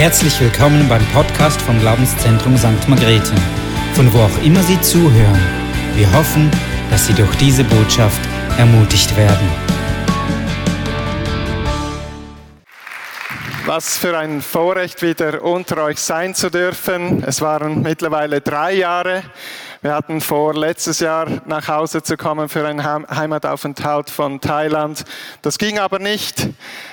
Herzlich willkommen beim Podcast vom Glaubenszentrum St. Margrethe, von wo auch immer Sie zuhören. Wir hoffen, dass Sie durch diese Botschaft ermutigt werden. Was für ein Vorrecht, wieder unter euch sein zu dürfen. Es waren mittlerweile drei Jahre. Wir hatten vor, letztes Jahr nach Hause zu kommen für einen Heimataufenthalt von Thailand. Das ging aber nicht,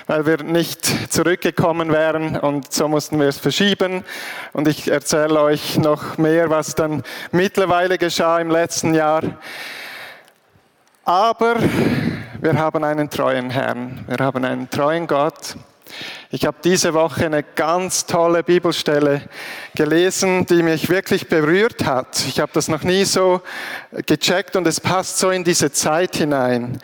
weil wir nicht zurückgekommen wären und so mussten wir es verschieben. Und ich erzähle euch noch mehr, was dann mittlerweile geschah im letzten Jahr. Aber wir haben einen treuen Herrn, wir haben einen treuen Gott. Ich habe diese Woche eine ganz tolle Bibelstelle gelesen, die mich wirklich berührt hat. Ich habe das noch nie so gecheckt und es passt so in diese Zeit hinein.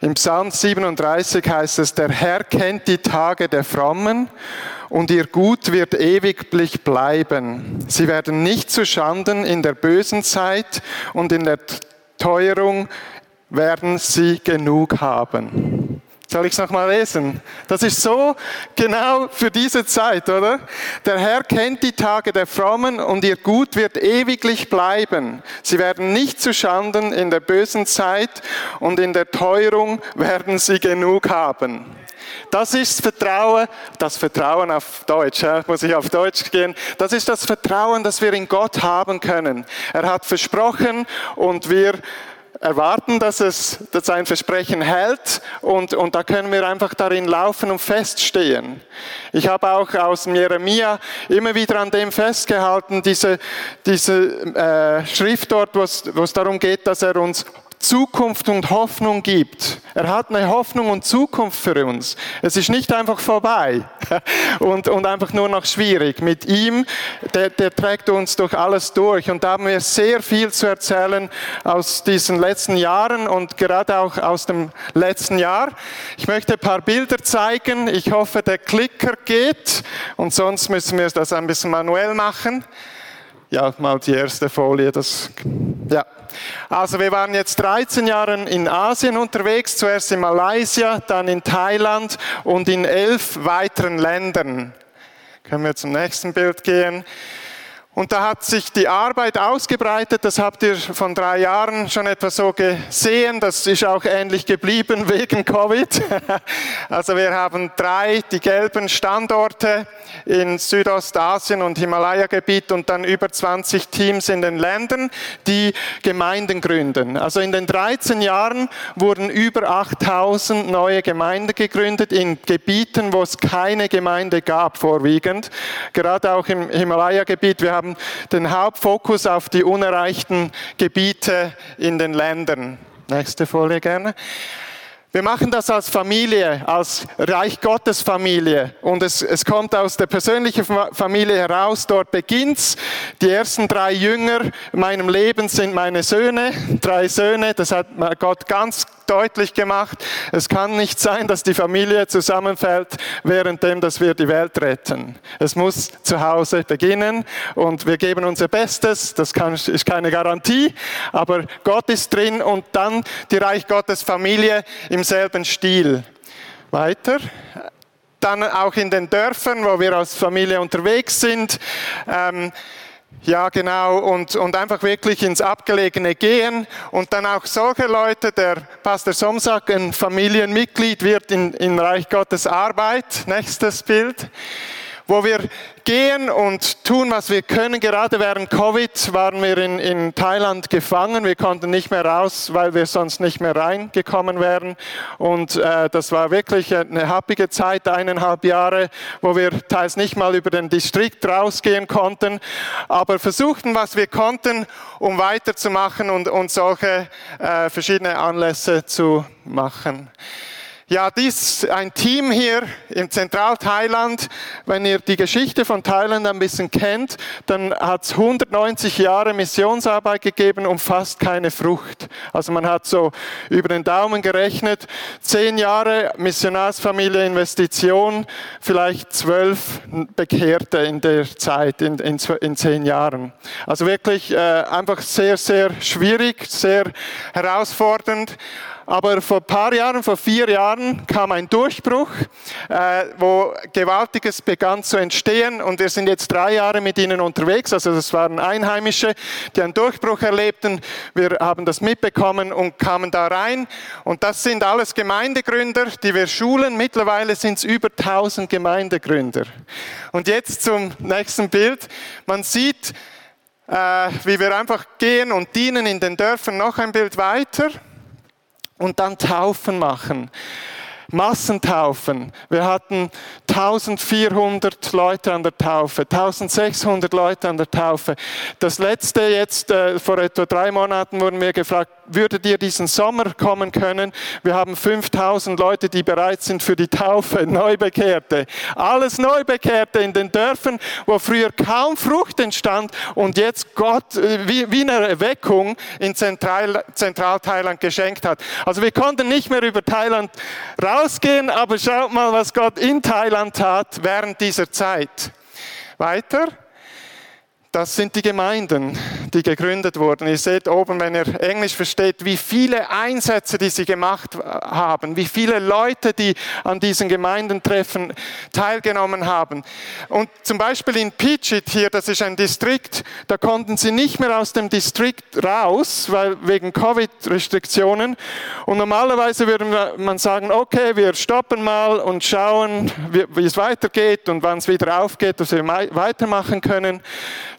Im Psalm 37 heißt es, der Herr kennt die Tage der Frommen und ihr Gut wird ewiglich bleiben. Sie werden nicht zu Schanden in der bösen Zeit und in der Teuerung werden sie genug haben. Soll ich es nochmal lesen? Das ist so genau für diese Zeit, oder? Der Herr kennt die Tage der Frommen und ihr Gut wird ewiglich bleiben. Sie werden nicht zu Schanden in der bösen Zeit und in der Teuerung werden sie genug haben. Das ist Vertrauen, das Vertrauen auf Deutsch, muss ich auf Deutsch gehen. Das ist das Vertrauen, das wir in Gott haben können. Er hat versprochen und wir erwarten, dass es dass sein Versprechen hält und, und da können wir einfach darin laufen und feststehen. Ich habe auch aus Jeremia immer wieder an dem festgehalten, diese, diese äh, Schrift dort, wo es darum geht, dass er uns Zukunft und Hoffnung gibt. Er hat eine Hoffnung und Zukunft für uns. Es ist nicht einfach vorbei und, und einfach nur noch schwierig. Mit ihm, der, der trägt uns durch alles durch. Und da haben wir sehr viel zu erzählen aus diesen letzten Jahren und gerade auch aus dem letzten Jahr. Ich möchte ein paar Bilder zeigen. Ich hoffe, der Klicker geht und sonst müssen wir das ein bisschen manuell machen. Ja, mal die erste Folie. Das, ja. Also wir waren jetzt 13 Jahre in Asien unterwegs, zuerst in Malaysia, dann in Thailand und in elf weiteren Ländern. Können wir zum nächsten Bild gehen. Und da hat sich die Arbeit ausgebreitet, das habt ihr von drei Jahren schon etwa so gesehen, das ist auch ähnlich geblieben wegen Covid. Also wir haben drei, die gelben Standorte in Südostasien und Himalaya-Gebiet und dann über 20 Teams in den Ländern, die Gemeinden gründen. Also in den 13 Jahren wurden über 8000 neue Gemeinden gegründet in Gebieten, wo es keine Gemeinde gab vorwiegend. Gerade auch im Himalaya-Gebiet, wir haben haben den Hauptfokus auf die unerreichten Gebiete in den Ländern. Nächste Folie gerne. Wir machen das als Familie, als Reich Gottes Familie. Und es, es kommt aus der persönlichen Familie heraus. Dort beginnt's. Die ersten drei Jünger in meinem Leben sind meine Söhne. Drei Söhne. Das hat Gott ganz deutlich gemacht. Es kann nicht sein, dass die Familie zusammenfällt, währenddem, dass wir die Welt retten. Es muss zu Hause beginnen und wir geben unser Bestes. Das kann, ist keine Garantie, aber Gott ist drin und dann die Reich Gottes Familie im selben Stil. Weiter dann auch in den Dörfern, wo wir als Familie unterwegs sind. Ähm, ja, genau. Und, und einfach wirklich ins Abgelegene gehen. Und dann auch solche Leute, der Pastor Somsack, ein Familienmitglied wird in, in Reich Gottes Arbeit. Nächstes Bild wo wir gehen und tun, was wir können. Gerade während Covid waren wir in, in Thailand gefangen. Wir konnten nicht mehr raus, weil wir sonst nicht mehr reingekommen wären. Und äh, das war wirklich eine happige Zeit, eineinhalb Jahre, wo wir teils nicht mal über den Distrikt rausgehen konnten, aber versuchten, was wir konnten, um weiterzumachen und, und solche äh, verschiedene Anlässe zu machen. Ja, dies ein Team hier im Zentralthailand. Wenn ihr die Geschichte von Thailand ein bisschen kennt, dann hat es 190 Jahre Missionsarbeit gegeben und fast keine Frucht. Also man hat so über den Daumen gerechnet, zehn Jahre Missionarsfamilie Investition, vielleicht zwölf Bekehrte in der Zeit, in, in, in zehn Jahren. Also wirklich äh, einfach sehr, sehr schwierig, sehr herausfordernd. Aber vor ein paar Jahren, vor vier Jahren, kam ein Durchbruch, äh, wo Gewaltiges begann zu entstehen. Und wir sind jetzt drei Jahre mit ihnen unterwegs. Also das waren Einheimische, die einen Durchbruch erlebten. Wir haben das mitbekommen und kamen da rein. Und das sind alles Gemeindegründer, die wir schulen. Mittlerweile sind es über 1000 Gemeindegründer. Und jetzt zum nächsten Bild. Man sieht, äh, wie wir einfach gehen und dienen in den Dörfern noch ein Bild weiter und dann Taufen machen. Massentaufen. Wir hatten 1400 Leute an der Taufe, 1600 Leute an der Taufe. Das letzte jetzt, äh, vor etwa drei Monaten wurden wir gefragt, würdet ihr diesen Sommer kommen können? Wir haben 5000 Leute, die bereit sind für die Taufe, Neubekehrte. Alles Neubekehrte in den Dörfern, wo früher kaum Frucht entstand und jetzt Gott äh, wie, wie eine Erweckung in Zentral, Zentralthailand geschenkt hat. Also wir konnten nicht mehr über Thailand raus rausgehen, aber schaut mal, was Gott in Thailand tat während dieser Zeit. Weiter. Das sind die Gemeinden, die gegründet wurden. Ihr seht oben, wenn ihr Englisch versteht, wie viele Einsätze, die sie gemacht haben, wie viele Leute, die an diesen Gemeindentreffen teilgenommen haben. Und zum Beispiel in Pichit hier, das ist ein Distrikt, da konnten sie nicht mehr aus dem Distrikt raus, weil wegen Covid-Restriktionen. Und normalerweise würde man sagen, okay, wir stoppen mal und schauen, wie, es weitergeht und wann es wieder aufgeht, dass wir weitermachen können.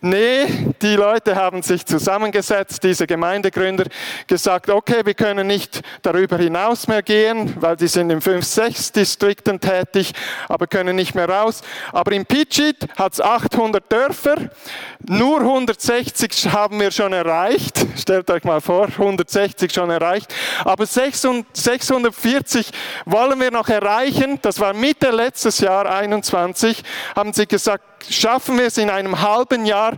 Nee, die Leute haben sich zusammengesetzt, diese Gemeindegründer, gesagt, okay, wir können nicht darüber hinaus mehr gehen, weil die sind in fünf, sechs Distrikten tätig, aber können nicht mehr raus. Aber in Pichit hat es 800 Dörfer, nur 160 haben wir schon erreicht. Stellt euch mal vor, 160 schon erreicht. Aber 640 wollen wir noch erreichen. Das war Mitte letztes Jahr, 21, haben sie gesagt, schaffen wir es in einem halben Jahr,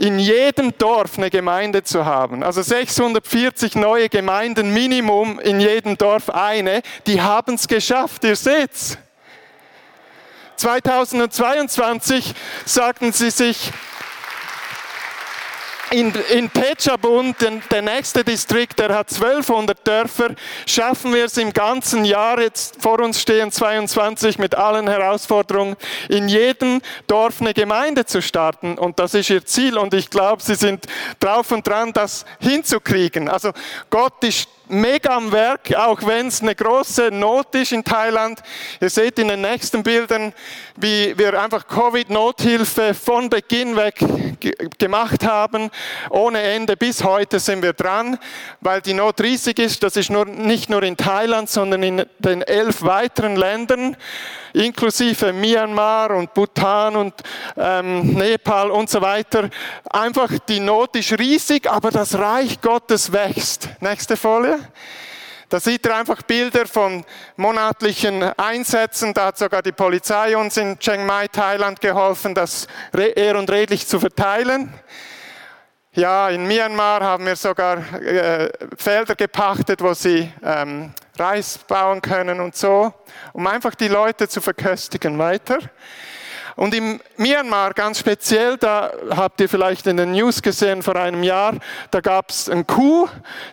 in jedem Dorf eine Gemeinde zu haben. Also 640 neue Gemeinden Minimum, in jedem Dorf eine. Die haben es geschafft, ihr seht's. 2022 sagten sie sich, in, in Pechabund, der nächste Distrikt, der hat 1200 Dörfer, schaffen wir es im ganzen Jahr, jetzt vor uns stehen 22 mit allen Herausforderungen, in jedem Dorf eine Gemeinde zu starten. Und das ist ihr Ziel. Und ich glaube, sie sind drauf und dran, das hinzukriegen. Also Gott ist mega am Werk, auch wenn es eine große Not ist in Thailand. Ihr seht in den nächsten Bildern, wie wir einfach Covid-Nothilfe von Beginn weg gemacht haben, ohne Ende. Bis heute sind wir dran, weil die Not riesig ist. Das ist nur, nicht nur in Thailand, sondern in den elf weiteren Ländern inklusive Myanmar und Bhutan und ähm, Nepal und so weiter. Einfach die Not ist riesig, aber das Reich Gottes wächst. Nächste Folie. Da sieht ihr einfach Bilder von monatlichen Einsätzen. Da hat sogar die Polizei uns in Chiang Mai, Thailand geholfen, das ehr und redlich zu verteilen. Ja, in Myanmar haben wir sogar äh, Felder gepachtet, wo sie ähm, Reis bauen können und so, um einfach die Leute zu verköstigen weiter. Und im Myanmar ganz speziell, da habt ihr vielleicht in den News gesehen vor einem Jahr, da gab es einen Coup.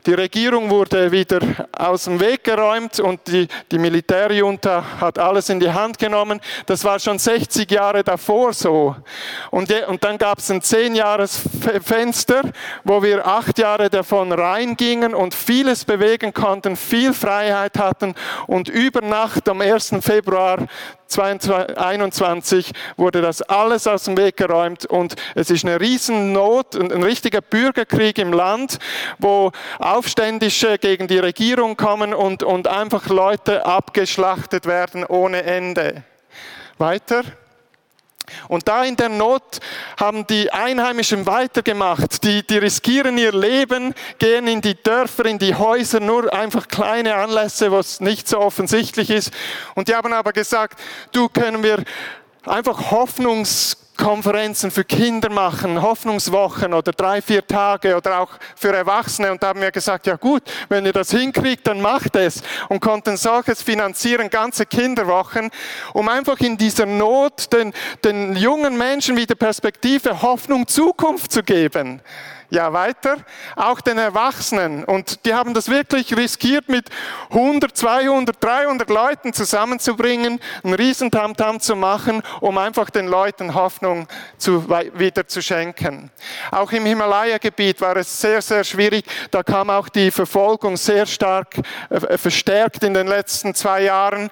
Die Regierung wurde wieder aus dem Weg geräumt und die, die Militärjunta hat alles in die Hand genommen. Das war schon 60 Jahre davor so. Und, und dann gab es ein 10-Jahres-Fenster, wo wir acht Jahre davon reingingen und vieles bewegen konnten, viel Freiheit hatten und über Nacht am 1. Februar 2021 wurde das alles aus dem Weg geräumt und es ist eine Riesennot, ein richtiger Bürgerkrieg im Land, wo Aufständische gegen die Regierung kommen und, und einfach Leute abgeschlachtet werden ohne Ende. Weiter. Und da in der Not haben die Einheimischen weitergemacht. Die, die riskieren ihr Leben, gehen in die Dörfer, in die Häuser, nur einfach kleine Anlässe, was nicht so offensichtlich ist. Und die haben aber gesagt, du können wir einfach Hoffnungs Konferenzen für Kinder machen, Hoffnungswochen oder drei, vier Tage oder auch für Erwachsene. Und haben wir gesagt, ja gut, wenn ihr das hinkriegt, dann macht es. Und konnten solches finanzieren, ganze Kinderwochen, um einfach in dieser Not den, den jungen Menschen wieder Perspektive, Hoffnung, Zukunft zu geben. Ja, weiter. Auch den Erwachsenen. Und die haben das wirklich riskiert, mit 100, 200, 300 Leuten zusammenzubringen, einen Riesentamtam zu machen, um einfach den Leuten Hoffnung zu, wieder zu schenken. Auch im Himalaya-Gebiet war es sehr, sehr schwierig. Da kam auch die Verfolgung sehr stark äh, verstärkt in den letzten zwei Jahren.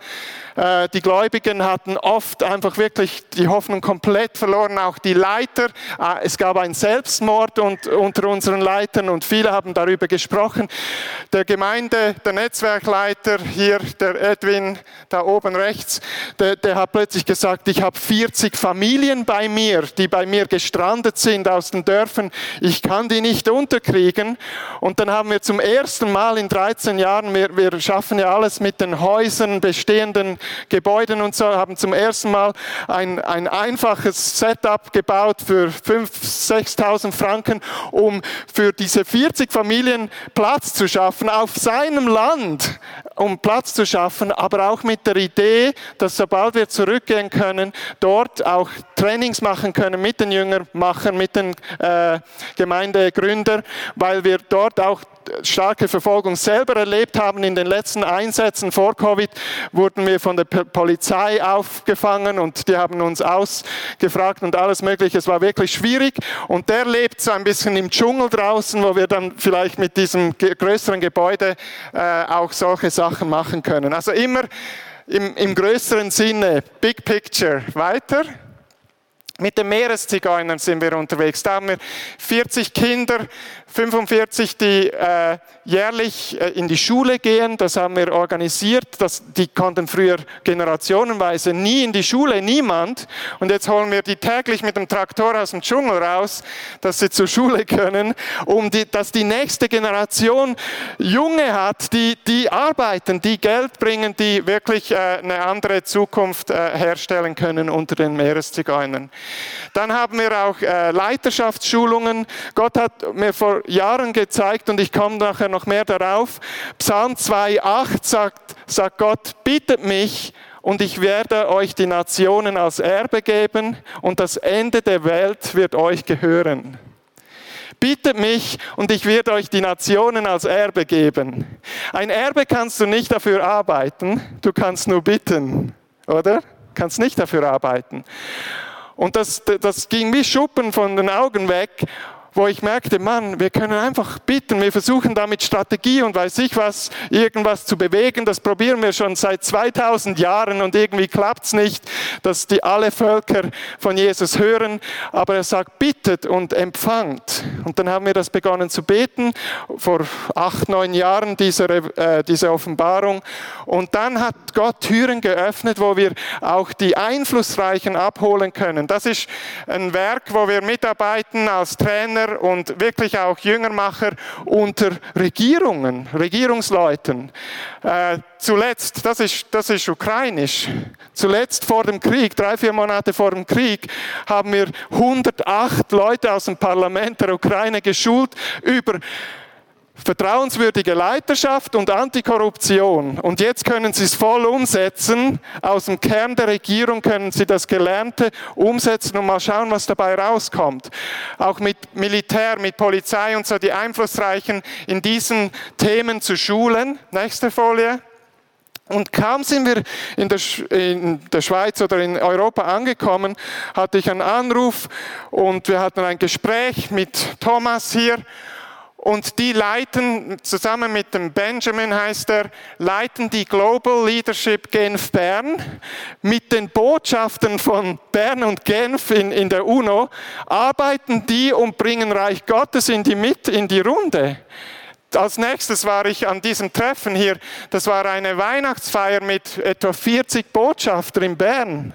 Äh, die Gläubigen hatten oft einfach wirklich die Hoffnung komplett verloren, auch die Leiter. Äh, es gab einen Selbstmord unter unseren Leitern und viele haben darüber gesprochen. Der Gemeinde, der Netzwerkleiter hier, der Edwin, da oben rechts, der, der hat plötzlich gesagt, ich habe 40 Familien bei mir, die bei mir gestrandet sind aus den Dörfern. Ich kann die nicht unterkriegen. Und dann haben wir zum ersten Mal in 13 Jahren, wir, wir schaffen ja alles mit den Häusern, bestehenden Gebäuden und so, haben zum ersten Mal ein, ein einfaches Setup gebaut für 5.000, 6.000 Franken, um für diese 40 Familien Platz zu schaffen auf seinem Land, um Platz zu schaffen, aber auch mit der Idee, dass sobald wir zurückgehen können, dort auch Trainings machen können mit den Jüngermachern, mit den äh, Gemeindegründern, weil wir dort auch starke Verfolgung selber erlebt haben. In den letzten Einsätzen vor Covid wurden wir von der Polizei aufgefangen und die haben uns ausgefragt und alles Mögliche. Es war wirklich schwierig und der lebt so ein bisschen im Dschungel draußen, wo wir dann vielleicht mit diesem größeren Gebäude äh, auch solche Sachen machen können. Also immer im, im größeren Sinne, Big Picture. Weiter. Mit den Meereszigeunern sind wir unterwegs. Da haben wir 40 Kinder, 45, die äh, jährlich äh, in die Schule gehen. Das haben wir organisiert. Das, die konnten früher generationenweise nie in die Schule, niemand. Und jetzt holen wir die täglich mit dem Traktor aus dem Dschungel raus, dass sie zur Schule können, um die, dass die nächste Generation Junge hat, die, die arbeiten, die Geld bringen, die wirklich äh, eine andere Zukunft äh, herstellen können unter den Meereszigeunern. Dann haben wir auch äh, Leiterschaftsschulungen. Gott hat mir vor Jahren gezeigt und ich komme nachher noch mehr darauf. Psalm 2,8 sagt, sagt Gott, bittet mich und ich werde euch die Nationen als Erbe geben und das Ende der Welt wird euch gehören. Bittet mich und ich werde euch die Nationen als Erbe geben. Ein Erbe kannst du nicht dafür arbeiten, du kannst nur bitten, oder? Kannst nicht dafür arbeiten. Und das, das ging wie Schuppen von den Augen weg wo ich merkte, Mann, wir können einfach bitten, wir versuchen damit Strategie und weiß ich was, irgendwas zu bewegen, das probieren wir schon seit 2000 Jahren und irgendwie klappt's nicht, dass die alle Völker von Jesus hören, aber er sagt, bittet und empfangt. Und dann haben wir das begonnen zu beten, vor acht, neun Jahren, diese, äh, diese Offenbarung. Und dann hat Gott Türen geöffnet, wo wir auch die Einflussreichen abholen können. Das ist ein Werk, wo wir mitarbeiten als Trainer, Lehrer und wirklich auch Jüngermacher unter Regierungen, Regierungsleuten. Äh, zuletzt, das ist, das ist ukrainisch, zuletzt vor dem Krieg, drei, vier Monate vor dem Krieg, haben wir 108 Leute aus dem Parlament der Ukraine geschult über vertrauenswürdige Leiterschaft und Antikorruption. Und jetzt können Sie es voll umsetzen. Aus dem Kern der Regierung können Sie das Gelernte umsetzen und mal schauen, was dabei rauskommt. Auch mit Militär, mit Polizei und so die Einflussreichen in diesen Themen zu schulen. Nächste Folie. Und kaum sind wir in der, in der, Schweiz oder in Europa angekommen, hatte ich einen Anruf und wir hatten ein Gespräch mit Thomas hier und die leiten, zusammen mit dem Benjamin heißt er, leiten die Global Leadership Genf Bern mit den Botschaften von Bern und Genf in, in der UNO, arbeiten die und bringen Reich Gottes in die, mit, in die Runde. Als nächstes war ich an diesem Treffen hier, das war eine Weihnachtsfeier mit etwa 40 Botschafter in Bern.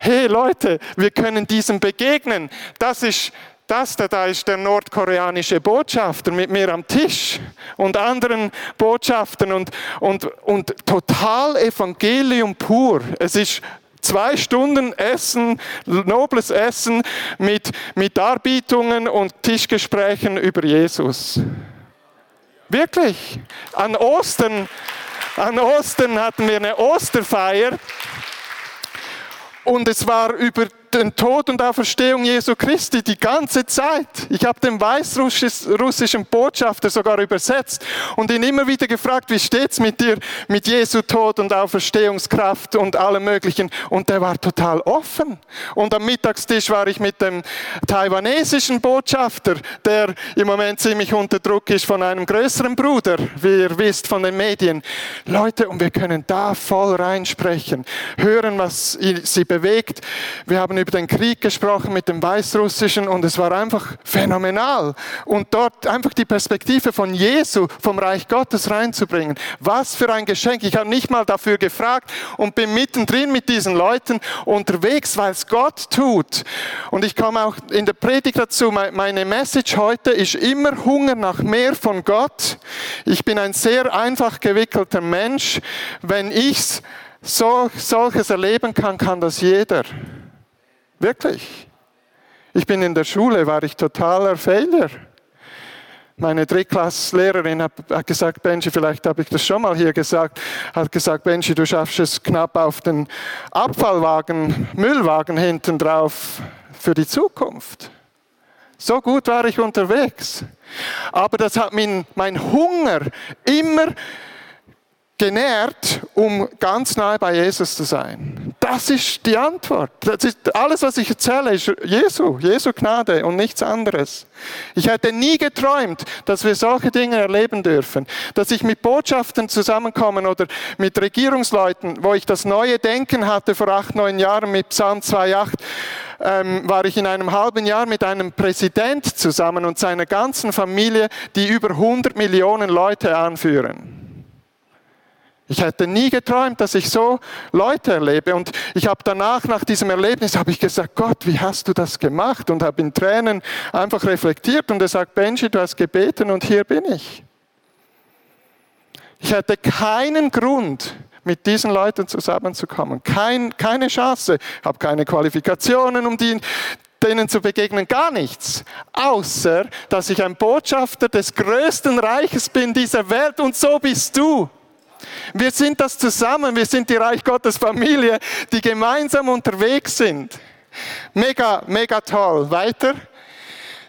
Hey Leute, wir können diesem begegnen. Das ist das da ist der nordkoreanische Botschafter mit mir am Tisch und anderen Botschaftern und, und, und total Evangelium pur. Es ist zwei Stunden Essen, nobles Essen mit, mit Darbietungen und Tischgesprächen über Jesus. Wirklich. An Ostern, an Ostern hatten wir eine Osterfeier und es war über den Tod und Auferstehung Jesu Christi die ganze Zeit. Ich habe den weißrussischen Botschafter sogar übersetzt und ihn immer wieder gefragt, wie steht's mit dir, mit Jesu Tod und Auferstehungskraft und allem Möglichen. Und der war total offen. Und am Mittagstisch war ich mit dem taiwanesischen Botschafter, der im Moment ziemlich unter Druck ist von einem größeren Bruder, wie ihr wisst von den Medien. Leute, und wir können da voll reinsprechen, hören, was sie bewegt. Wir haben über den Krieg gesprochen mit dem Weißrussischen und es war einfach phänomenal. Und dort einfach die Perspektive von Jesu, vom Reich Gottes reinzubringen. Was für ein Geschenk. Ich habe nicht mal dafür gefragt und bin mittendrin mit diesen Leuten unterwegs, weil es Gott tut. Und ich komme auch in der Predigt dazu. Meine Message heute ist immer Hunger nach mehr von Gott. Ich bin ein sehr einfach gewickelter Mensch. Wenn ich so, solches erleben kann, kann das jeder. Wirklich. Ich bin in der Schule, war ich totaler Failure. Meine Drittklasslehrerin hat gesagt, Benji, vielleicht habe ich das schon mal hier gesagt, hat gesagt, Benji, du schaffst es knapp auf den Abfallwagen, Müllwagen hinten drauf für die Zukunft. So gut war ich unterwegs. Aber das hat mein, mein Hunger immer genährt, um ganz nahe bei Jesus zu sein? Das ist die Antwort. Das ist, alles, was ich erzähle, ist Jesu, Jesu Gnade und nichts anderes. Ich hätte nie geträumt, dass wir solche Dinge erleben dürfen, dass ich mit Botschaften zusammenkommen oder mit Regierungsleuten, wo ich das neue Denken hatte vor acht, neun Jahren mit Psalm 2,8, ähm, war ich in einem halben Jahr mit einem Präsident zusammen und seiner ganzen Familie, die über 100 Millionen Leute anführen. Ich hätte nie geträumt, dass ich so Leute erlebe. Und ich habe danach, nach diesem Erlebnis, habe ich gesagt, Gott, wie hast du das gemacht? Und habe in Tränen einfach reflektiert. Und er sagt, Benji, du hast gebeten und hier bin ich. Ich hätte keinen Grund, mit diesen Leuten zusammenzukommen. Kein, keine Chance. Ich habe keine Qualifikationen, um die, denen zu begegnen, gar nichts. Außer, dass ich ein Botschafter des größten Reiches bin dieser Welt und so bist du. Wir sind das zusammen, wir sind die Reich Gottes Familie, die gemeinsam unterwegs sind. Mega, mega toll. Weiter.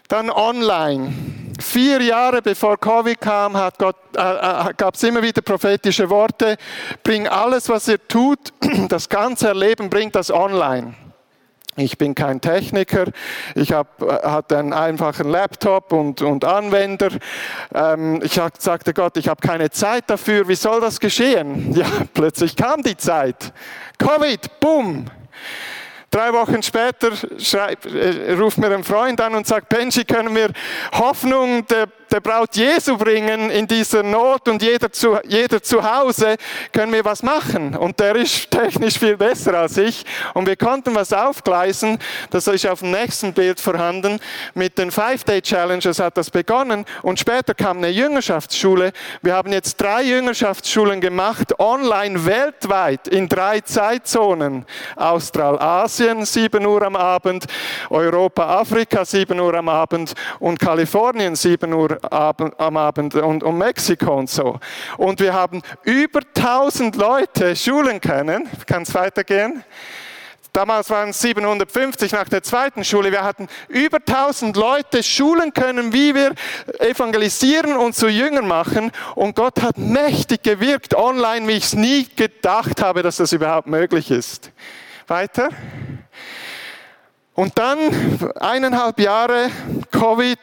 Dann online. Vier Jahre bevor Covid kam, hat Gott, äh, äh, gab es immer wieder prophetische Worte. Bring alles, was ihr tut, das ganze Erleben, bringt das online. Ich bin kein Techniker, ich hab, äh, hatte einen einfachen Laptop und, und Anwender. Ähm, ich sagte Gott, ich habe keine Zeit dafür, wie soll das geschehen? Ja, plötzlich kam die Zeit. Covid, boom. Drei Wochen später schreib, äh, ruft mir ein Freund an und sagt, Benji, können wir Hoffnung der der Braut Jesu bringen in dieser Not und jeder zu, jeder zu Hause, können wir was machen. Und der ist technisch viel besser als ich. Und wir konnten was aufgleisen. Das ist auf dem nächsten Bild vorhanden. Mit den Five-Day-Challenges hat das begonnen. Und später kam eine Jüngerschaftsschule. Wir haben jetzt drei Jüngerschaftsschulen gemacht, online weltweit, in drei Zeitzonen. Australasien, 7 Uhr am Abend, Europa, Afrika, 7 Uhr am Abend und Kalifornien, 7 Uhr am Abend und, und Mexiko und so. Und wir haben über 1000 Leute schulen können. Kann es weitergehen? Damals waren es 750 nach der zweiten Schule. Wir hatten über 1000 Leute schulen können, wie wir evangelisieren und zu Jüngern machen. Und Gott hat mächtig gewirkt online, wie ich es nie gedacht habe, dass das überhaupt möglich ist. Weiter. Und dann eineinhalb Jahre Covid,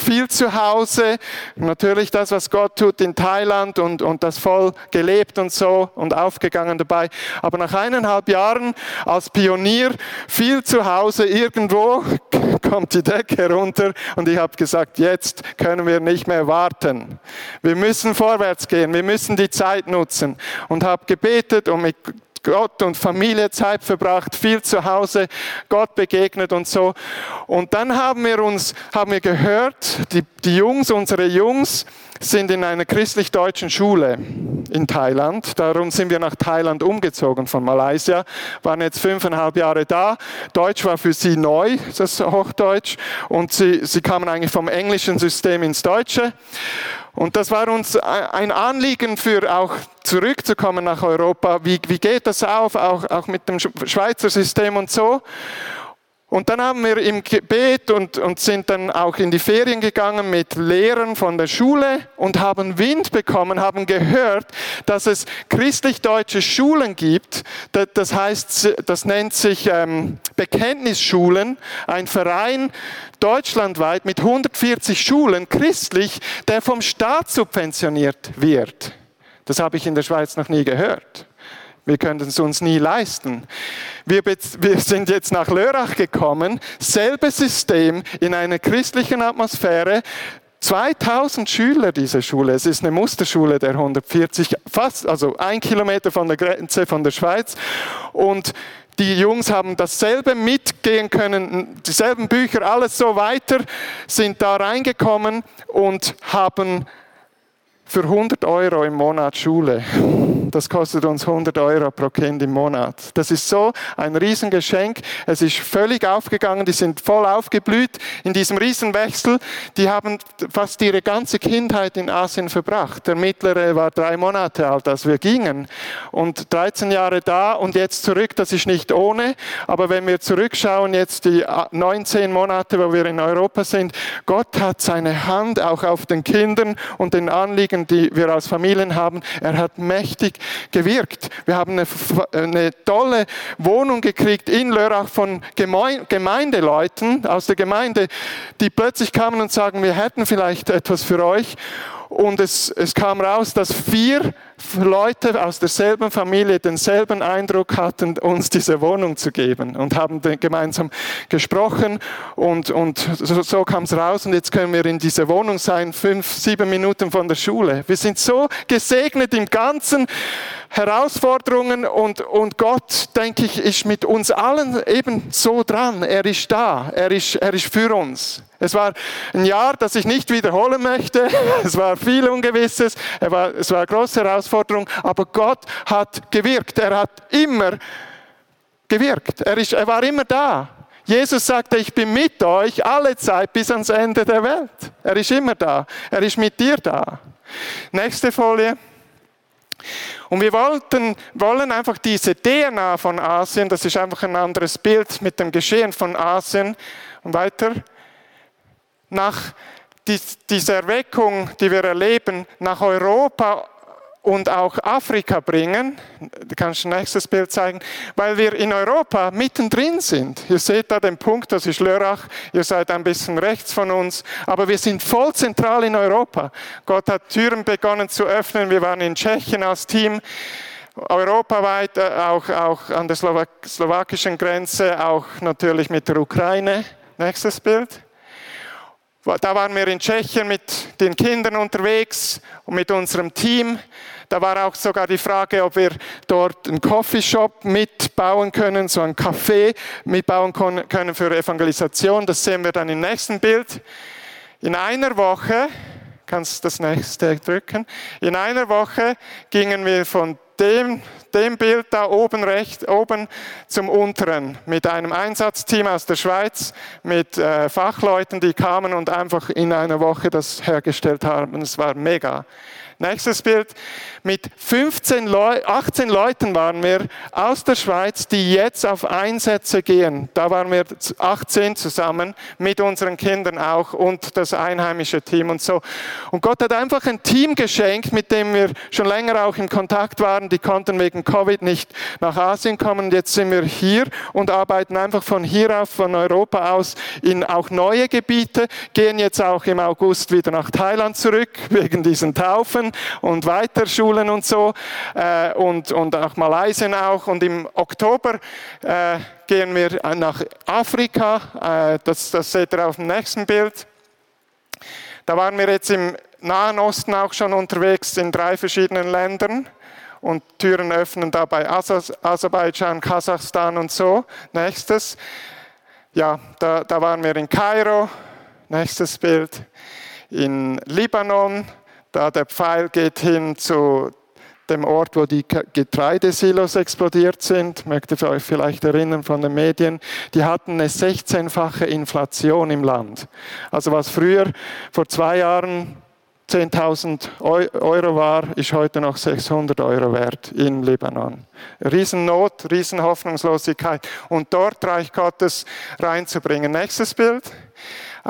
viel zu Hause, natürlich das, was Gott tut in Thailand und, und das voll gelebt und so und aufgegangen dabei. Aber nach eineinhalb Jahren als Pionier, viel zu Hause, irgendwo kommt die Decke runter und ich habe gesagt, jetzt können wir nicht mehr warten. Wir müssen vorwärts gehen, wir müssen die Zeit nutzen und habe gebetet und mit Gott und Familie Zeit verbracht, viel zu Hause, Gott begegnet und so. Und dann haben wir uns, haben wir gehört, die, die Jungs, unsere Jungs, sind in einer christlich-deutschen Schule in Thailand. Darum sind wir nach Thailand umgezogen von Malaysia, waren jetzt fünfeinhalb Jahre da. Deutsch war für sie neu, das Hochdeutsch, und sie, sie kamen eigentlich vom englischen System ins Deutsche. Und das war uns ein Anliegen für auch zurückzukommen nach Europa. Wie, wie geht das auf, auch, auch mit dem Schweizer System und so? Und dann haben wir im Gebet und, und sind dann auch in die Ferien gegangen mit Lehrern von der Schule und haben Wind bekommen, haben gehört, dass es christlich-deutsche Schulen gibt. Das heißt, das nennt sich ähm, Bekenntnisschulen, ein Verein deutschlandweit mit 140 Schulen, christlich, der vom Staat subventioniert wird. Das habe ich in der Schweiz noch nie gehört. Wir können es uns nie leisten. Wir, wir, sind jetzt nach Lörrach gekommen, selbe System in einer christlichen Atmosphäre. 2000 Schüler diese Schule. Es ist eine Musterschule der 140, fast, also ein Kilometer von der Grenze von der Schweiz. Und die Jungs haben dasselbe mitgehen können, dieselben Bücher, alles so weiter, sind da reingekommen und haben für 100 Euro im Monat Schule. Das kostet uns 100 Euro pro Kind im Monat. Das ist so ein Riesengeschenk. Es ist völlig aufgegangen. Die sind voll aufgeblüht in diesem Riesenwechsel. Die haben fast ihre ganze Kindheit in Asien verbracht. Der Mittlere war drei Monate alt, als wir gingen. Und 13 Jahre da und jetzt zurück. Das ist nicht ohne. Aber wenn wir zurückschauen, jetzt die 19 Monate, wo wir in Europa sind, Gott hat seine Hand auch auf den Kindern und den Anliegen, die wir als Familien haben. Er hat mächtig gewirkt. Wir haben eine, eine tolle Wohnung gekriegt in Lörrach von Gemeindeleuten aus der Gemeinde, die plötzlich kamen und sagen, wir hätten vielleicht etwas für euch. Und es, es kam raus, dass vier Leute aus derselben Familie denselben Eindruck hatten, uns diese Wohnung zu geben und haben gemeinsam gesprochen und, und so, so kam es raus und jetzt können wir in dieser Wohnung sein, fünf, sieben Minuten von der Schule. Wir sind so gesegnet im Ganzen. Herausforderungen und, und Gott, denke ich, ist mit uns allen eben so dran. Er ist da, er ist, er ist für uns. Es war ein Jahr, das ich nicht wiederholen möchte. Es war viel Ungewisses, es war, es war große Herausforderung, aber Gott hat gewirkt. Er hat immer gewirkt. Er, ist, er war immer da. Jesus sagte, ich bin mit euch alle Zeit bis ans Ende der Welt. Er ist immer da. Er ist mit dir da. Nächste Folie. Und wir wollten, wollen einfach diese DNA von Asien, das ist einfach ein anderes Bild mit dem Geschehen von Asien und weiter, nach dieser Erweckung, die wir erleben, nach Europa und auch Afrika bringen. Du kannst das nächstes Bild zeigen, weil wir in Europa mittendrin sind. Ihr seht da den Punkt, das ist Lörrach, ihr seid ein bisschen rechts von uns, aber wir sind voll zentral in Europa. Gott hat Türen begonnen zu öffnen, wir waren in Tschechien als Team, europaweit, äh, auch, auch an der slowakischen Grenze, auch natürlich mit der Ukraine. Nächstes Bild. Da waren wir in Tschechien mit den Kindern unterwegs und mit unserem Team. Da war auch sogar die Frage, ob wir dort einen Coffeeshop mitbauen können, so ein Café mitbauen können für Evangelisation. Das sehen wir dann im nächsten Bild. In einer Woche, kannst das nächste drücken, in einer Woche gingen wir von dem, dem Bild da oben rechts, oben zum unteren, mit einem Einsatzteam aus der Schweiz, mit äh, Fachleuten, die kamen und einfach in einer Woche das hergestellt haben. Es war mega. Nächstes Bild. Mit 15 Leu 18 Leuten waren wir aus der Schweiz, die jetzt auf Einsätze gehen. Da waren wir 18 zusammen mit unseren Kindern auch und das einheimische Team und so. Und Gott hat einfach ein Team geschenkt, mit dem wir schon länger auch in Kontakt waren. Die konnten wegen Covid nicht nach Asien kommen. Jetzt sind wir hier und arbeiten einfach von hier auf, von Europa aus in auch neue Gebiete, gehen jetzt auch im August wieder nach Thailand zurück wegen diesen Taufen und Weiterschulen und so äh, und, und auch Malaysia auch. Und im Oktober äh, gehen wir nach Afrika. Äh, das, das seht ihr auf dem nächsten Bild. Da waren wir jetzt im Nahen Osten auch schon unterwegs in drei verschiedenen Ländern und Türen öffnen da bei Aserbaidschan, Kasachstan und so. Nächstes. Ja, da, da waren wir in Kairo. Nächstes Bild. In Libanon, da der Pfeil geht hin zu dem Ort, wo die Getreidesilos explodiert sind. Mögt ihr euch vielleicht erinnern von den Medien? Die hatten eine 16-fache Inflation im Land. Also was früher vor zwei Jahren 10.000 Euro war, ist heute noch 600 Euro wert in Libanon. Riesennot, Riesenhoffnungslosigkeit und dort Reich Gottes reinzubringen. Nächstes Bild.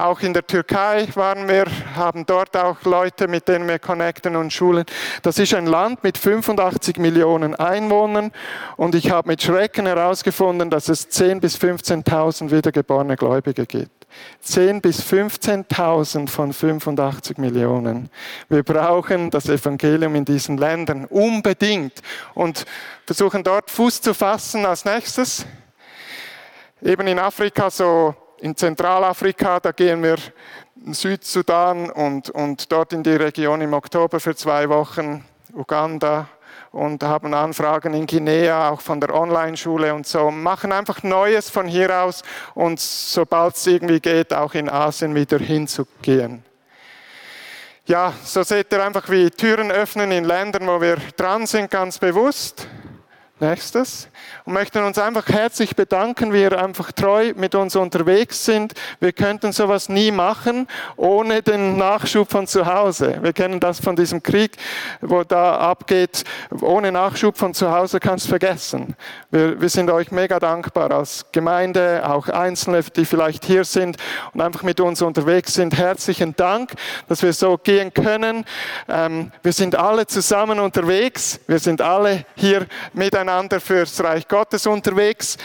Auch in der Türkei waren wir, haben dort auch Leute, mit denen wir connecten und schulen. Das ist ein Land mit 85 Millionen Einwohnern und ich habe mit Schrecken herausgefunden, dass es 10.000 bis 15.000 wiedergeborene Gläubige gibt. 10.000 bis 15.000 von 85 Millionen. Wir brauchen das Evangelium in diesen Ländern unbedingt und versuchen dort Fuß zu fassen als nächstes. Eben in Afrika so in Zentralafrika, da gehen wir in Südsudan und, und dort in die Region im Oktober für zwei Wochen, Uganda und haben Anfragen in Guinea, auch von der Online-Schule und so, machen einfach Neues von hier aus und sobald es irgendwie geht, auch in Asien wieder hinzugehen. Ja, so seht ihr einfach, wie Türen öffnen in Ländern, wo wir dran sind, ganz bewusst. Nächstes. Und möchten uns einfach herzlich bedanken, wie ihr einfach treu mit uns unterwegs sind. Wir könnten sowas nie machen ohne den Nachschub von zu Hause. Wir kennen das von diesem Krieg, wo da abgeht. Ohne Nachschub von zu Hause kannst du vergessen. Wir, wir sind euch mega dankbar als Gemeinde, auch Einzelne, die vielleicht hier sind und einfach mit uns unterwegs sind. Herzlichen Dank, dass wir so gehen können. Ähm, wir sind alle zusammen unterwegs. Wir sind alle hier miteinander miteinander fürs Reich Gottes unterwegs.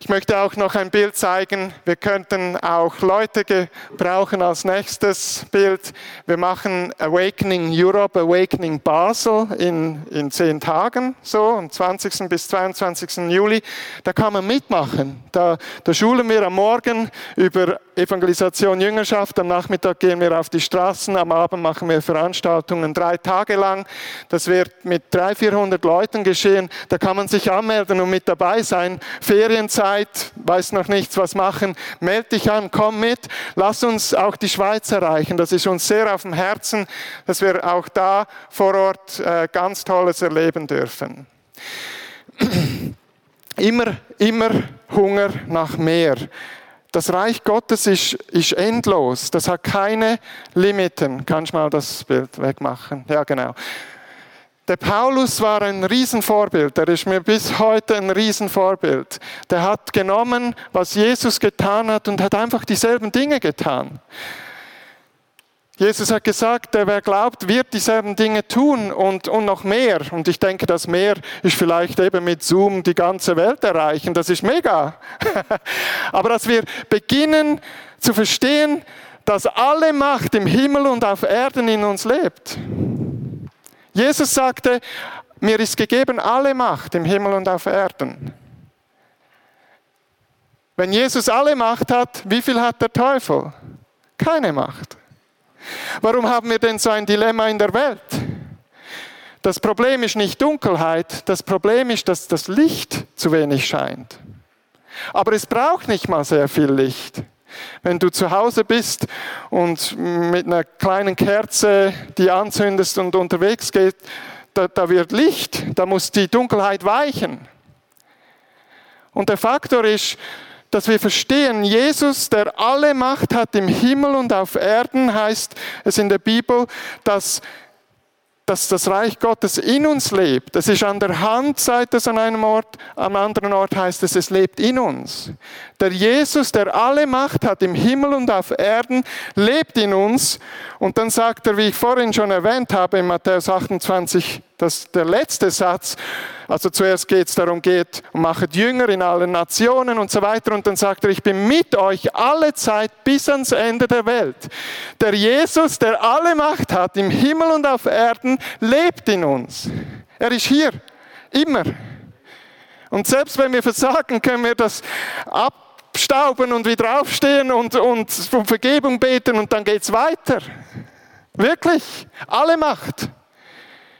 Ich möchte auch noch ein Bild zeigen. Wir könnten auch Leute gebrauchen als nächstes Bild. Wir machen Awakening Europe, Awakening Basel in, in zehn Tagen, so am 20. bis 22. Juli. Da kann man mitmachen. Da, da schulen wir am Morgen über Evangelisation, Jüngerschaft. Am Nachmittag gehen wir auf die Straßen. Am Abend machen wir Veranstaltungen drei Tage lang. Das wird mit 300, 400 Leuten geschehen. Da kann man sich anmelden und mit dabei sein. Ferienzeit Zeit, weiß noch nichts, was machen, melde dich an, komm mit, lass uns auch die Schweiz erreichen. Das ist uns sehr auf dem Herzen, dass wir auch da vor Ort äh, ganz Tolles erleben dürfen. Immer, immer Hunger nach mehr. Das Reich Gottes ist, ist endlos. Das hat keine Limiten. Kannst du mal das Bild wegmachen? Ja, genau. Der Paulus war ein Riesenvorbild, der ist mir bis heute ein Riesenvorbild. Der hat genommen, was Jesus getan hat und hat einfach dieselben Dinge getan. Jesus hat gesagt, wer glaubt, wird dieselben Dinge tun und, und noch mehr. Und ich denke, das mehr ist vielleicht eben mit Zoom die ganze Welt erreichen. Das ist mega. Aber dass wir beginnen zu verstehen, dass alle Macht im Himmel und auf Erden in uns lebt. Jesus sagte, mir ist gegeben alle Macht im Himmel und auf Erden. Wenn Jesus alle Macht hat, wie viel hat der Teufel? Keine Macht. Warum haben wir denn so ein Dilemma in der Welt? Das Problem ist nicht Dunkelheit, das Problem ist, dass das Licht zu wenig scheint. Aber es braucht nicht mal sehr viel Licht. Wenn du zu Hause bist und mit einer kleinen Kerze die anzündest und unterwegs geht, da, da wird Licht, da muss die Dunkelheit weichen. Und der Faktor ist, dass wir verstehen, Jesus, der alle Macht hat im Himmel und auf Erden, heißt es in der Bibel, dass dass das Reich Gottes in uns lebt. Es ist an der Hand, sagt es an einem Ort, am anderen Ort heißt es, es lebt in uns. Der Jesus, der alle Macht hat im Himmel und auf Erden, lebt in uns. Und dann sagt er, wie ich vorhin schon erwähnt habe, in Matthäus 28, das der letzte Satz. Also zuerst geht es darum, geht und machet Jünger in allen Nationen und so weiter. Und dann sagt er, ich bin mit euch alle Zeit bis ans Ende der Welt. Der Jesus, der alle Macht hat im Himmel und auf Erden, lebt in uns. Er ist hier, immer. Und selbst wenn wir versagen, können wir das abstauben und wieder aufstehen und, und um Vergebung beten und dann geht es weiter. Wirklich, alle Macht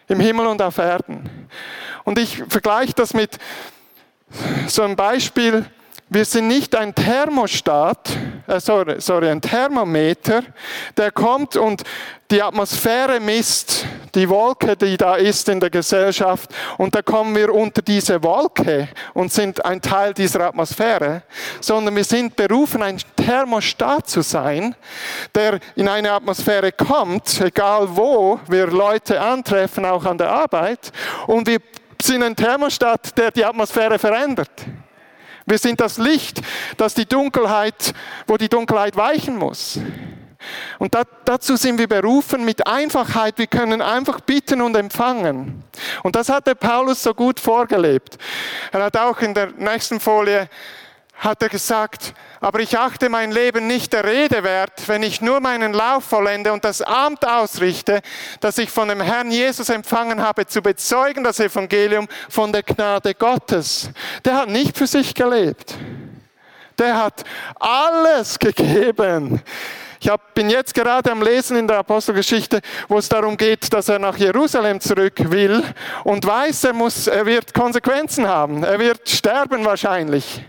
im Himmel und auf Erden. Und ich vergleiche das mit so einem Beispiel. Wir sind nicht ein Thermostat, äh, sorry, sorry, ein Thermometer, der kommt und die Atmosphäre misst, die Wolke, die da ist in der Gesellschaft, und da kommen wir unter diese Wolke und sind ein Teil dieser Atmosphäre, sondern wir sind berufen, ein Thermostat zu sein, der in eine Atmosphäre kommt, egal wo wir Leute antreffen, auch an der Arbeit, und wir sind ein Thermostat, der die Atmosphäre verändert. Wir sind das Licht, das die Dunkelheit, wo die Dunkelheit weichen muss. Und da, dazu sind wir berufen mit Einfachheit. Wir können einfach bitten und empfangen. Und das hat der Paulus so gut vorgelebt. Er hat auch in der nächsten Folie hat er gesagt, aber ich achte mein Leben nicht der Rede wert, wenn ich nur meinen Lauf vollende und das Amt ausrichte, das ich von dem Herrn Jesus empfangen habe, zu bezeugen das Evangelium von der Gnade Gottes. Der hat nicht für sich gelebt. Der hat alles gegeben. Ich bin jetzt gerade am Lesen in der Apostelgeschichte, wo es darum geht, dass er nach Jerusalem zurück will und weiß, er, muss, er wird Konsequenzen haben. Er wird sterben wahrscheinlich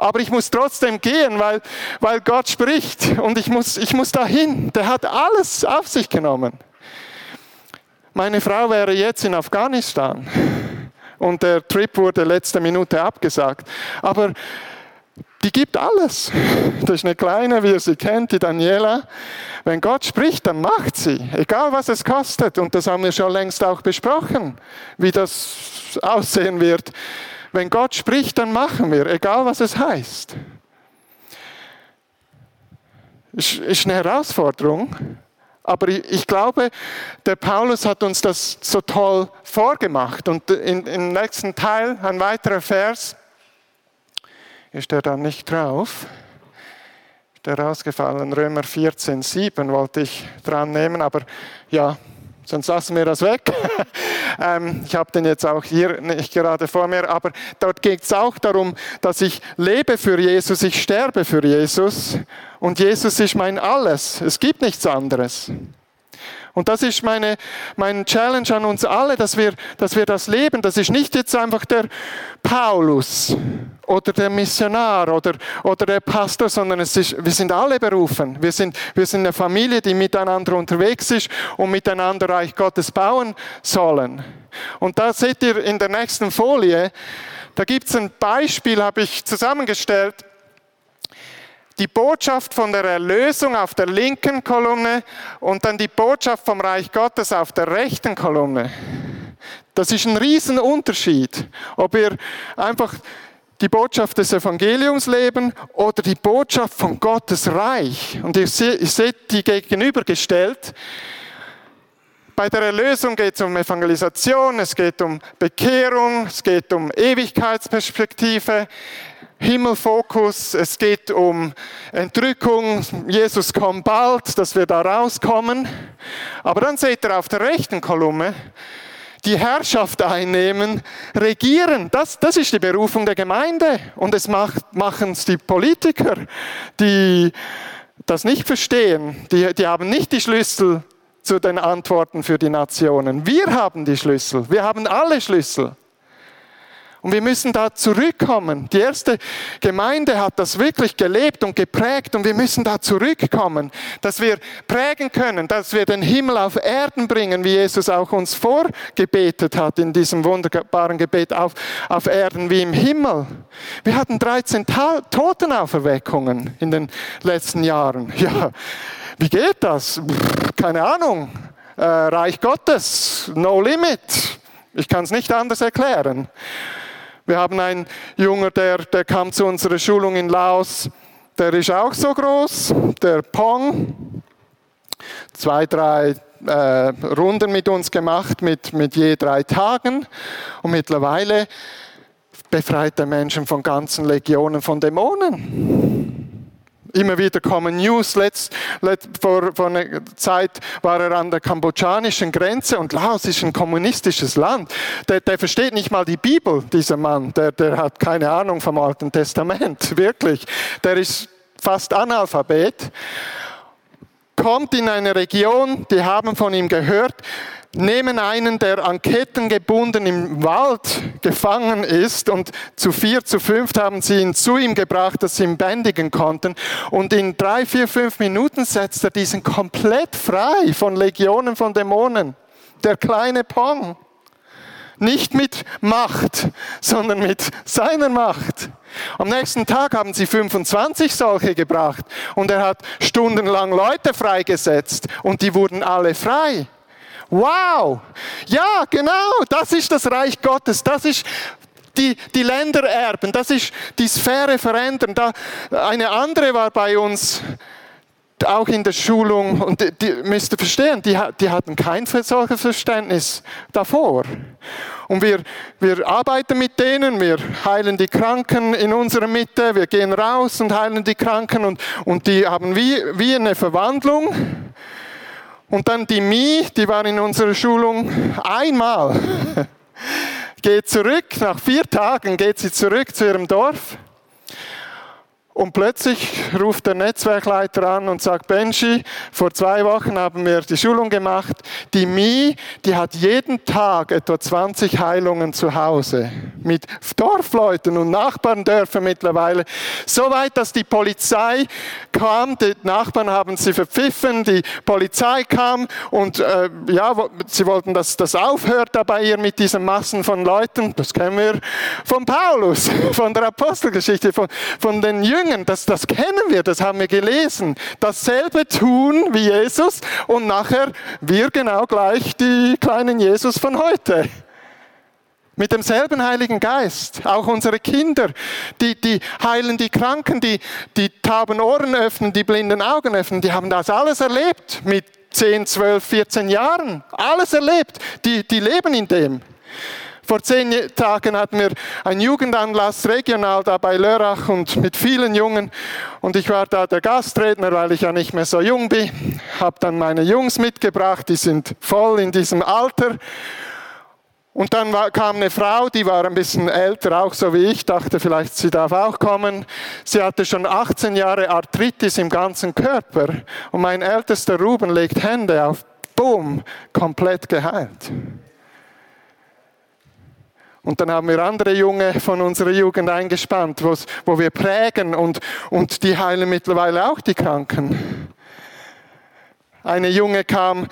aber ich muss trotzdem gehen, weil, weil Gott spricht und ich muss, ich muss dahin. Der hat alles auf sich genommen. Meine Frau wäre jetzt in Afghanistan und der Trip wurde letzte Minute abgesagt. Aber die gibt alles. Das ist eine kleine, wie ihr sie kennt, die Daniela. Wenn Gott spricht, dann macht sie, egal was es kostet. Und das haben wir schon längst auch besprochen, wie das aussehen wird. Wenn Gott spricht, dann machen wir, egal was es heißt. Ist eine Herausforderung, aber ich glaube, der Paulus hat uns das so toll vorgemacht. Und im nächsten Teil, ein weiterer Vers, ist er dann nicht drauf. Ist der rausgefallen, Römer 14, 7 wollte ich dran nehmen, aber ja, sonst lassen wir das weg. Ähm, ich habe den jetzt auch hier nicht gerade vor mir, aber dort geht es auch darum, dass ich lebe für Jesus, ich sterbe für Jesus und Jesus ist mein Alles. Es gibt nichts anderes. Und das ist meine, mein Challenge an uns alle, dass wir, dass wir das leben. Das ist nicht jetzt einfach der Paulus oder der Missionar oder, oder der Pastor, sondern es ist, wir sind alle berufen. Wir sind, wir sind eine Familie, die miteinander unterwegs ist und miteinander Reich Gottes bauen sollen. Und da seht ihr in der nächsten Folie, da gibt es ein Beispiel, habe ich zusammengestellt, die Botschaft von der Erlösung auf der linken Kolumne und dann die Botschaft vom Reich Gottes auf der rechten Kolumne. Das ist ein Riesenunterschied, ob ihr einfach die Botschaft des Evangeliums leben oder die Botschaft von Gottes Reich. Und ihr seht die gegenübergestellt. Bei der Erlösung geht es um Evangelisation, es geht um Bekehrung, es geht um Ewigkeitsperspektive, Himmelfokus, es geht um Entrückung, Jesus kommt bald, dass wir da rauskommen. Aber dann seht ihr auf der rechten Kolumne, die Herrschaft einnehmen, regieren. Das, das ist die Berufung der Gemeinde. Und es machen es die Politiker, die das nicht verstehen. Die, die haben nicht die Schlüssel zu den Antworten für die Nationen. Wir haben die Schlüssel. Wir haben alle Schlüssel. Und wir müssen da zurückkommen. Die erste Gemeinde hat das wirklich gelebt und geprägt und wir müssen da zurückkommen, dass wir prägen können, dass wir den Himmel auf Erden bringen, wie Jesus auch uns vorgebetet hat in diesem wunderbaren Gebet auf, auf Erden wie im Himmel. Wir hatten 13 Totenauferweckungen in den letzten Jahren. Ja, wie geht das? Keine Ahnung. Äh, Reich Gottes, no limit. Ich kann es nicht anders erklären. Wir haben einen Junge, der, der kam zu unserer Schulung in Laos. Der ist auch so groß, der Pong. Zwei, drei äh, Runden mit uns gemacht, mit, mit je drei Tagen. Und mittlerweile befreit der Menschen von ganzen Legionen von Dämonen. Immer wieder kommen News. Letzt, letzt, vor, vor einer Zeit war er an der kambodschanischen Grenze und Laos ist ein kommunistisches Land. Der, der versteht nicht mal die Bibel, dieser Mann. Der, der hat keine Ahnung vom Alten Testament, wirklich. Der ist fast Analphabet. Kommt in eine Region, die haben von ihm gehört, nehmen einen, der an Ketten gebunden im Wald gefangen ist und zu vier, zu fünf haben sie ihn zu ihm gebracht, dass sie ihn bändigen konnten. Und in drei, vier, fünf Minuten setzt er diesen komplett frei von Legionen von Dämonen. Der kleine Pong. Nicht mit Macht, sondern mit seiner Macht. Am nächsten Tag haben sie 25 solche gebracht und er hat stundenlang Leute freigesetzt und die wurden alle frei. Wow! Ja, genau, das ist das Reich Gottes. Das ist die, die Länder erben. Das ist die Sphäre verändern. Da, eine andere war bei uns auch in der Schulung, und die, die müsst ihr verstehen, die, die hatten kein solches Verständnis davor. Und wir, wir arbeiten mit denen, wir heilen die Kranken in unserer Mitte, wir gehen raus und heilen die Kranken und, und die haben wie, wie eine Verwandlung. Und dann die Mi, die war in unserer Schulung einmal, geht zurück, nach vier Tagen geht sie zurück zu ihrem Dorf und plötzlich ruft der Netzwerkleiter an und sagt, Benji, vor zwei Wochen haben wir die Schulung gemacht. Die Mi, die hat jeden Tag etwa 20 Heilungen zu Hause. Mit Dorfleuten und Nachbarndörfern mittlerweile. So weit, dass die Polizei kam, die Nachbarn haben sie verpfiffen, die Polizei kam und äh, ja, sie wollten, dass das aufhört da bei ihr mit diesen Massen von Leuten. Das kennen wir von Paulus, von der Apostelgeschichte, von, von den Jüngern Jüngern, das, das kennen wir, das haben wir gelesen. Dasselbe tun wie Jesus und nachher wir genau gleich die kleinen Jesus von heute. Mit demselben Heiligen Geist. Auch unsere Kinder, die, die heilen die Kranken, die, die taben Ohren öffnen, die blinden Augen öffnen, die haben das alles erlebt mit 10, 12, 14 Jahren. Alles erlebt. Die, die leben in dem. Vor zehn Tagen hatten wir einen Jugendanlass regional da bei Lörrach und mit vielen Jungen. Und ich war da der Gastredner, weil ich ja nicht mehr so jung bin. Habe dann meine Jungs mitgebracht, die sind voll in diesem Alter. Und dann war, kam eine Frau, die war ein bisschen älter, auch so wie ich, dachte vielleicht, sie darf auch kommen. Sie hatte schon 18 Jahre Arthritis im ganzen Körper. Und mein ältester Ruben legt Hände auf, boom, komplett geheilt. Und dann haben wir andere Junge von unserer Jugend eingespannt, wo wir prägen und, und die heilen mittlerweile auch die Kranken. Eine Junge kam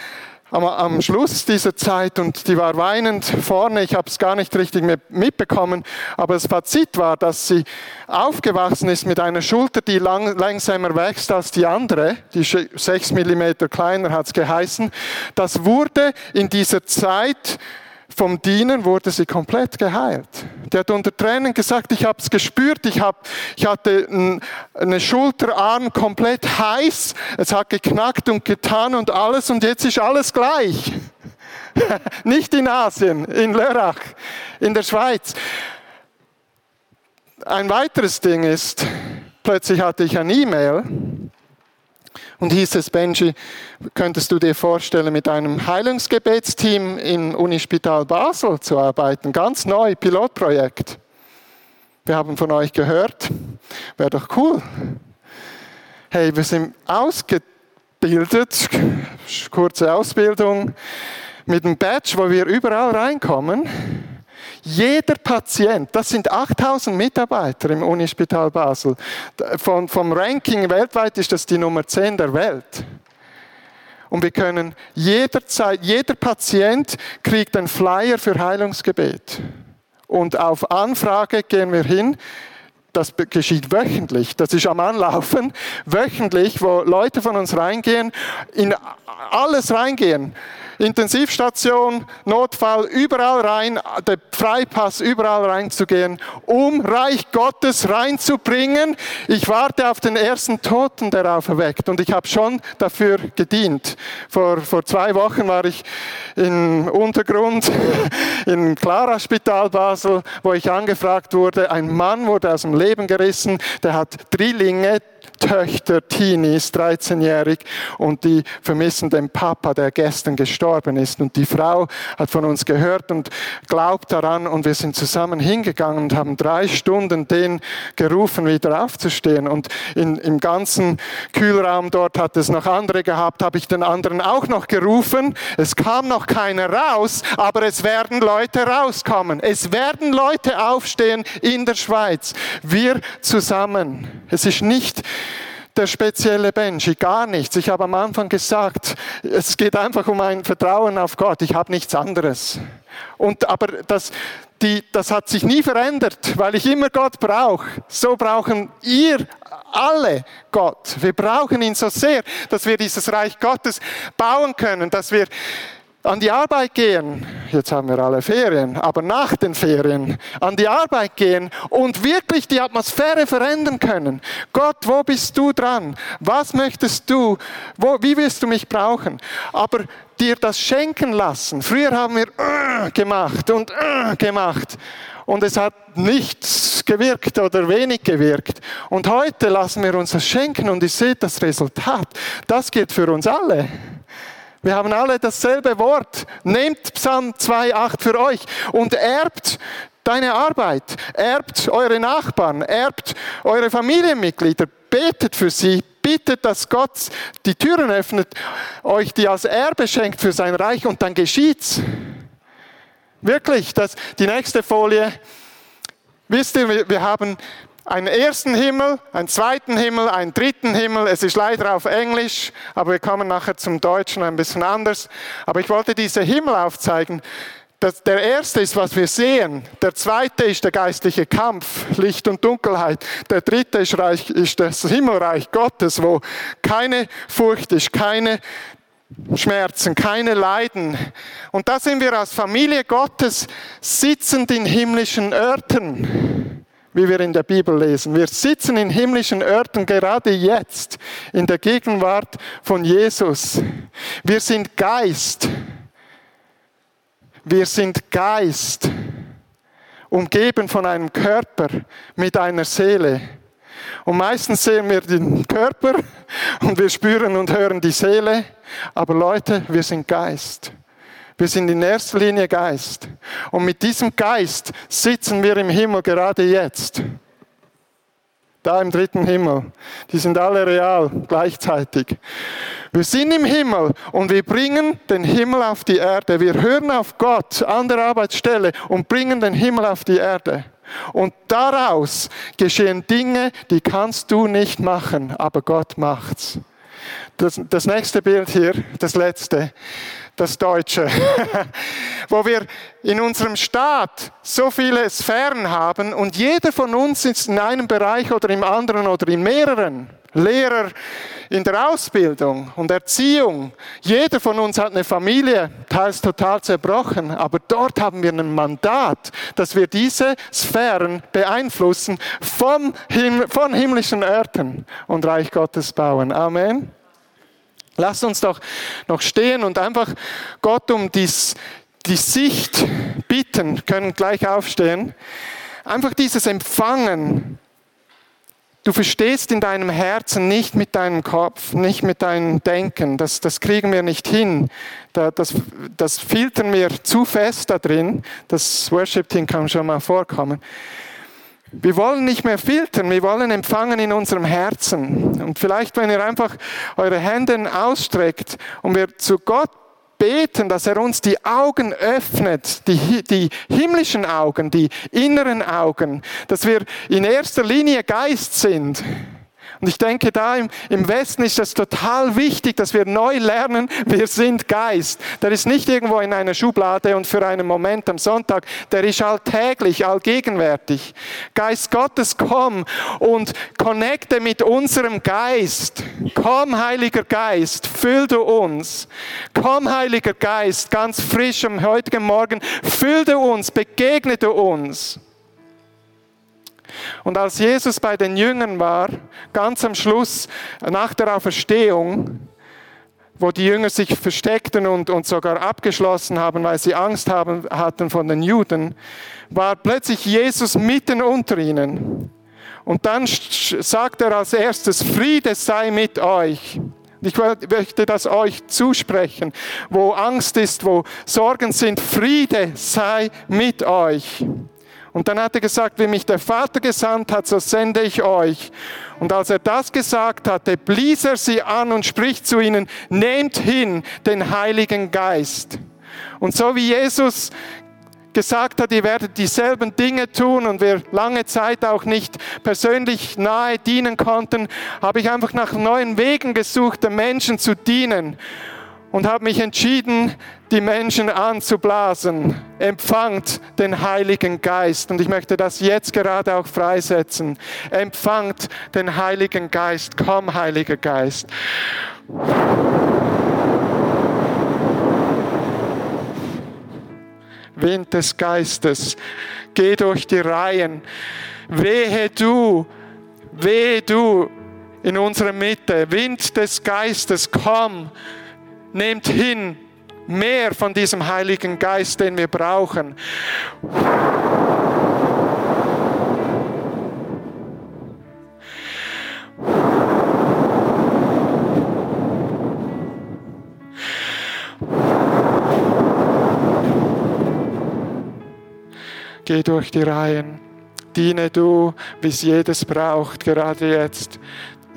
am, am Schluss dieser Zeit und die war weinend vorne. Ich habe es gar nicht richtig mitbekommen, aber das Fazit war, dass sie aufgewachsen ist mit einer Schulter, die lang, langsamer wächst als die andere. Die sechs Millimeter kleiner hat es geheißen. Das wurde in dieser Zeit vom Dienen wurde sie komplett geheilt. Die hat unter Tränen gesagt, ich habe es gespürt, ich, hab, ich hatte eine Schulterarm komplett heiß, es hat geknackt und getan und alles und jetzt ist alles gleich. Nicht in Asien, in Lörrach, in der Schweiz. Ein weiteres Ding ist, plötzlich hatte ich ein E-Mail und hieß es, Benji, könntest du dir vorstellen, mit einem Heilungsgebetsteam im Unispital Basel zu arbeiten? Ganz neu, Pilotprojekt. Wir haben von euch gehört. Wäre doch cool. Hey, wir sind ausgebildet, kurze Ausbildung, mit einem Badge, wo wir überall reinkommen. Jeder Patient, das sind 8000 Mitarbeiter im Unispital Basel. Von, vom Ranking weltweit ist das die Nummer 10 der Welt. Und wir können jederzeit, jeder Patient kriegt einen Flyer für Heilungsgebet. Und auf Anfrage gehen wir hin. Das geschieht wöchentlich. Das ist am Anlaufen. Wöchentlich, wo Leute von uns reingehen, in alles reingehen. Intensivstation, Notfall, überall rein, der Freipass, überall reinzugehen, um Reich Gottes reinzubringen. Ich warte auf den ersten Toten, der auferweckt. Und ich habe schon dafür gedient. Vor, vor zwei Wochen war ich im Untergrund, im Clara-Spital Basel, wo ich angefragt wurde. Ein Mann wurde aus dem Leben gerissen, der hat Drillinge, Töchter, Teenies, 13-jährig, und die vermissen den Papa, der gestern gestorben ist. Und die Frau hat von uns gehört und glaubt daran, und wir sind zusammen hingegangen und haben drei Stunden den gerufen, wieder aufzustehen. Und in, im ganzen Kühlraum dort hat es noch andere gehabt, habe ich den anderen auch noch gerufen. Es kam noch keiner raus, aber es werden Leute rauskommen. Es werden Leute aufstehen in der Schweiz. Wir zusammen. Es ist nicht der spezielle Benji, gar nichts. Ich habe am Anfang gesagt, es geht einfach um ein Vertrauen auf Gott. Ich habe nichts anderes. Und, aber das, die, das hat sich nie verändert, weil ich immer Gott brauche. So brauchen ihr alle Gott. Wir brauchen ihn so sehr, dass wir dieses Reich Gottes bauen können, dass wir an die Arbeit gehen, jetzt haben wir alle Ferien, aber nach den Ferien an die Arbeit gehen und wirklich die Atmosphäre verändern können. Gott, wo bist du dran? Was möchtest du? Wo, wie willst du mich brauchen? Aber dir das schenken lassen. Früher haben wir äh, gemacht und äh, gemacht und es hat nichts gewirkt oder wenig gewirkt. Und heute lassen wir uns das schenken und ihr seht das Resultat. Das geht für uns alle. Wir haben alle dasselbe Wort. Nehmt Psalm 2,8 für euch und erbt deine Arbeit, erbt eure Nachbarn, erbt eure Familienmitglieder, betet für sie, bittet, dass Gott die Türen öffnet, euch die als Erbe schenkt für sein Reich und dann geschieht's. Wirklich, das, die nächste Folie. Wisst ihr, wir haben einen ersten Himmel, einen zweiten Himmel, einen dritten Himmel. Es ist leider auf Englisch, aber wir kommen nachher zum Deutschen ein bisschen anders. Aber ich wollte diese Himmel aufzeigen. Der erste ist, was wir sehen. Der zweite ist der geistliche Kampf, Licht und Dunkelheit. Der dritte ist, Reich, ist das Himmelreich Gottes, wo keine Furcht ist, keine Schmerzen, keine Leiden. Und da sind wir als Familie Gottes sitzend in himmlischen Örtern wie wir in der Bibel lesen. Wir sitzen in himmlischen Örtern gerade jetzt in der Gegenwart von Jesus. Wir sind Geist. Wir sind Geist, umgeben von einem Körper mit einer Seele. Und meistens sehen wir den Körper und wir spüren und hören die Seele. Aber Leute, wir sind Geist. Wir sind in erster Linie Geist. Und mit diesem Geist sitzen wir im Himmel gerade jetzt. Da im dritten Himmel. Die sind alle real gleichzeitig. Wir sind im Himmel und wir bringen den Himmel auf die Erde. Wir hören auf Gott an der Arbeitsstelle und bringen den Himmel auf die Erde. Und daraus geschehen Dinge, die kannst du nicht machen, aber Gott macht's. Das, das nächste Bild hier, das letzte das Deutsche, wo wir in unserem Staat so viele Sphären haben und jeder von uns ist in einem Bereich oder im anderen oder in mehreren. Lehrer in der Ausbildung und Erziehung. Jeder von uns hat eine Familie, teils total zerbrochen, aber dort haben wir ein Mandat, dass wir diese Sphären beeinflussen vom Him von himmlischen Örtern und Reich Gottes bauen. Amen. Lasst uns doch noch stehen und einfach Gott um dies, die Sicht bitten, können gleich aufstehen. Einfach dieses Empfangen. Du verstehst in deinem Herzen nicht mit deinem Kopf, nicht mit deinem Denken. Das, das kriegen wir nicht hin. Das, das filtern wir zu fest da drin. Das Worship-Team kann schon mal vorkommen. Wir wollen nicht mehr filtern, wir wollen empfangen in unserem Herzen. Und vielleicht, wenn ihr einfach eure Hände ausstreckt und wir zu Gott beten, dass er uns die Augen öffnet, die, die himmlischen Augen, die inneren Augen, dass wir in erster Linie Geist sind und ich denke, da im, Westen ist das total wichtig, dass wir neu lernen, wir sind Geist. Der ist nicht irgendwo in einer Schublade und für einen Moment am Sonntag, der ist alltäglich, allgegenwärtig. Geist Gottes, komm und connecte mit unserem Geist. Komm, Heiliger Geist, füll du uns. Komm, Heiliger Geist, ganz frisch am heutigen Morgen, füll du uns, begegne du uns. Und als Jesus bei den Jüngern war, ganz am Schluss nach der Auferstehung, wo die Jünger sich versteckten und, und sogar abgeschlossen haben, weil sie Angst haben, hatten von den Juden, war plötzlich Jesus mitten unter ihnen. Und dann sagt er als erstes, Friede sei mit euch. Ich möchte das euch zusprechen. Wo Angst ist, wo Sorgen sind, Friede sei mit euch. Und dann hat er gesagt, wie mich der Vater gesandt hat, so sende ich euch. Und als er das gesagt hatte, blies er sie an und spricht zu ihnen, nehmt hin den Heiligen Geist. Und so wie Jesus gesagt hat, ihr werdet dieselben Dinge tun und wir lange Zeit auch nicht persönlich nahe dienen konnten, habe ich einfach nach neuen Wegen gesucht, den Menschen zu dienen und habe mich entschieden, die Menschen anzublasen. Empfangt den Heiligen Geist. Und ich möchte das jetzt gerade auch freisetzen. Empfangt den Heiligen Geist. Komm, Heiliger Geist. Wind des Geistes, geh durch die Reihen. Wehe du, wehe du in unserer Mitte. Wind des Geistes, komm, nehmt hin mehr von diesem Heiligen Geist, den wir brauchen. Geh durch die Reihen. Diene du, wie es jedes braucht, gerade jetzt.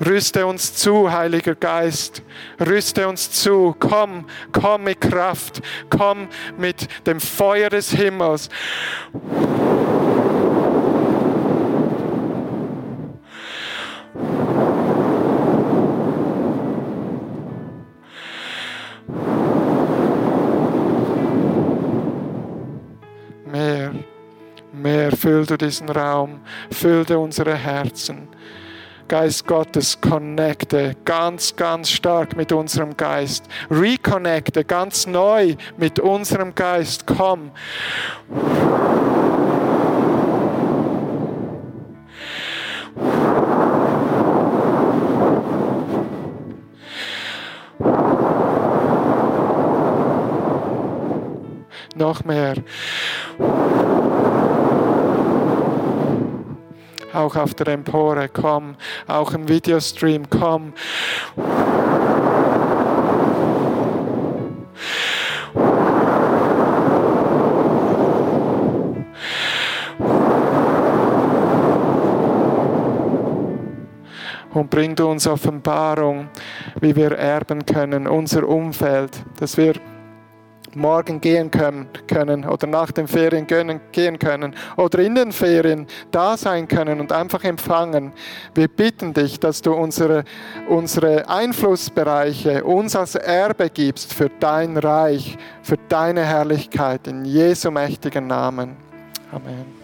Rüste uns zu, Heiliger Geist. Rüste uns zu. Komm, komm mit Kraft. Komm mit dem Feuer des Himmels. Mehr füll du diesen Raum, füll du unsere Herzen. Geist Gottes, connecte ganz, ganz stark mit unserem Geist. Reconnecte ganz neu mit unserem Geist. Komm. Noch mehr auch auf der Empore, komm, auch im Videostream, komm. und bringt uns Offenbarung, wie wir erben können, unser Umfeld, dass wir morgen gehen können oder nach den Ferien gehen können oder in den Ferien da sein können und einfach empfangen. Wir bitten dich, dass du unsere, unsere Einflussbereiche uns als Erbe gibst für dein Reich, für deine Herrlichkeit in Jesu mächtigen Namen. Amen.